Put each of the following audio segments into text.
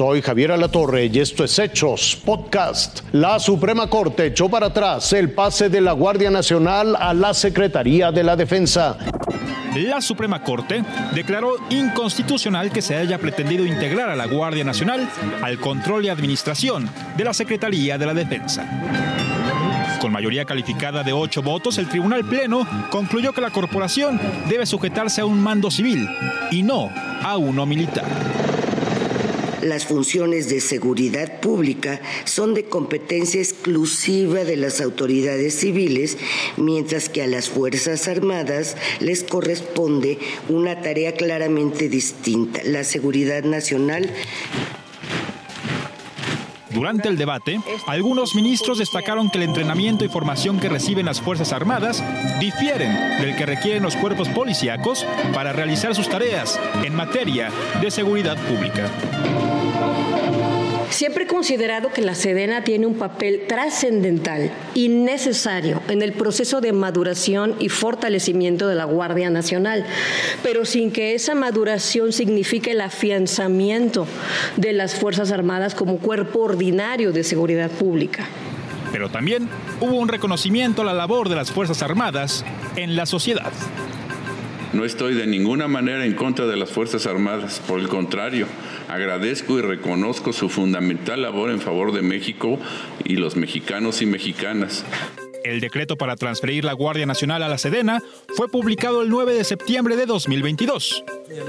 Soy Javier Alatorre y esto es Hechos Podcast. La Suprema Corte echó para atrás el pase de la Guardia Nacional a la Secretaría de la Defensa. La Suprema Corte declaró inconstitucional que se haya pretendido integrar a la Guardia Nacional al control y administración de la Secretaría de la Defensa. Con mayoría calificada de ocho votos, el Tribunal Pleno concluyó que la corporación debe sujetarse a un mando civil y no a uno militar. Las funciones de seguridad pública son de competencia exclusiva de las autoridades civiles, mientras que a las Fuerzas Armadas les corresponde una tarea claramente distinta, la seguridad nacional durante el debate, algunos ministros destacaron que el entrenamiento y formación que reciben las Fuerzas Armadas difieren del que requieren los cuerpos policíacos para realizar sus tareas en materia de seguridad pública. Siempre he considerado que la Sedena tiene un papel trascendental y necesario en el proceso de maduración y fortalecimiento de la Guardia Nacional, pero sin que esa maduración signifique el afianzamiento de las Fuerzas Armadas como cuerpo ordinario de seguridad pública. Pero también hubo un reconocimiento a la labor de las Fuerzas Armadas en la sociedad. No estoy de ninguna manera en contra de las Fuerzas Armadas, por el contrario, agradezco y reconozco su fundamental labor en favor de México y los mexicanos y mexicanas. El decreto para transferir la Guardia Nacional a la Sedena fue publicado el 9 de septiembre de 2022.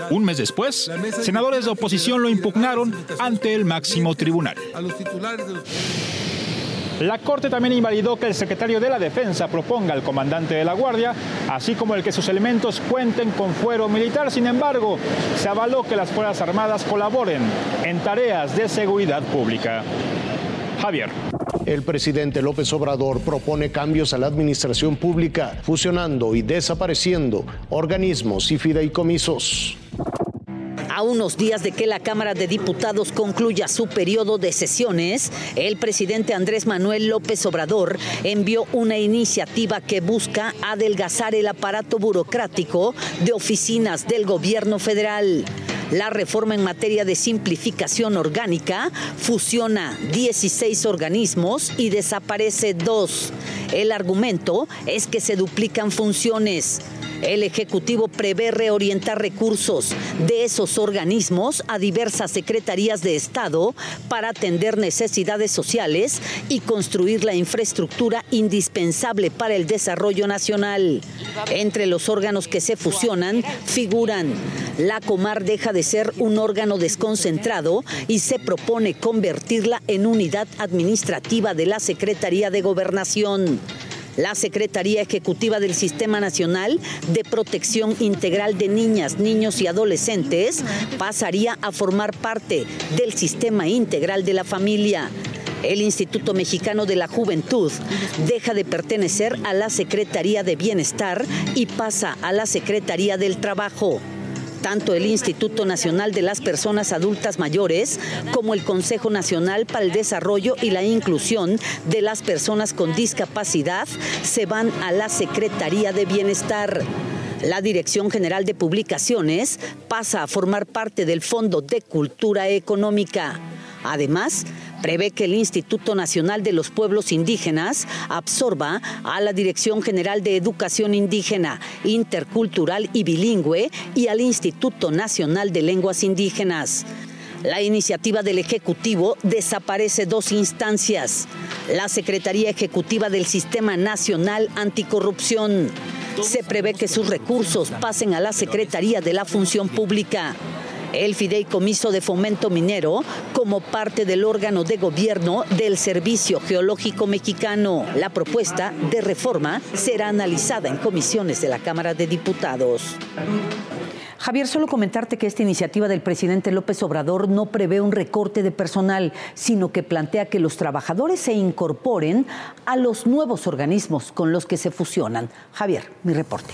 Un mes después, senadores de oposición lo impugnaron ante el máximo tribunal. La Corte también invalidó que el secretario de la Defensa proponga al comandante de la Guardia, así como el que sus elementos cuenten con fuero militar. Sin embargo, se avaló que las Fuerzas Armadas colaboren en tareas de seguridad pública. Javier. El presidente López Obrador propone cambios a la administración pública, fusionando y desapareciendo organismos y fideicomisos. A unos días de que la Cámara de Diputados concluya su periodo de sesiones, el presidente Andrés Manuel López Obrador envió una iniciativa que busca adelgazar el aparato burocrático de oficinas del gobierno federal. La reforma en materia de simplificación orgánica fusiona 16 organismos y desaparece dos. El argumento es que se duplican funciones. El Ejecutivo prevé reorientar recursos de esos organismos a diversas secretarías de Estado para atender necesidades sociales y construir la infraestructura indispensable para el desarrollo nacional. Entre los órganos que se fusionan figuran la Comar deja de ser un órgano desconcentrado y se propone convertirla en unidad administrativa de la Secretaría de Gobernación. La Secretaría Ejecutiva del Sistema Nacional de Protección Integral de Niñas, Niños y Adolescentes pasaría a formar parte del Sistema Integral de la Familia. El Instituto Mexicano de la Juventud deja de pertenecer a la Secretaría de Bienestar y pasa a la Secretaría del Trabajo. Tanto el Instituto Nacional de las Personas Adultas Mayores como el Consejo Nacional para el Desarrollo y la Inclusión de las Personas con Discapacidad se van a la Secretaría de Bienestar. La Dirección General de Publicaciones pasa a formar parte del Fondo de Cultura Económica. Además, prevé que el Instituto Nacional de los Pueblos Indígenas absorba a la Dirección General de Educación Indígena, Intercultural y Bilingüe y al Instituto Nacional de Lenguas Indígenas. La iniciativa del Ejecutivo desaparece dos instancias. La Secretaría Ejecutiva del Sistema Nacional Anticorrupción. Se prevé que sus recursos pasen a la Secretaría de la Función Pública el Fideicomiso de Fomento Minero como parte del órgano de gobierno del Servicio Geológico Mexicano. La propuesta de reforma será analizada en comisiones de la Cámara de Diputados. Javier, solo comentarte que esta iniciativa del presidente López Obrador no prevé un recorte de personal, sino que plantea que los trabajadores se incorporen a los nuevos organismos con los que se fusionan. Javier, mi reporte.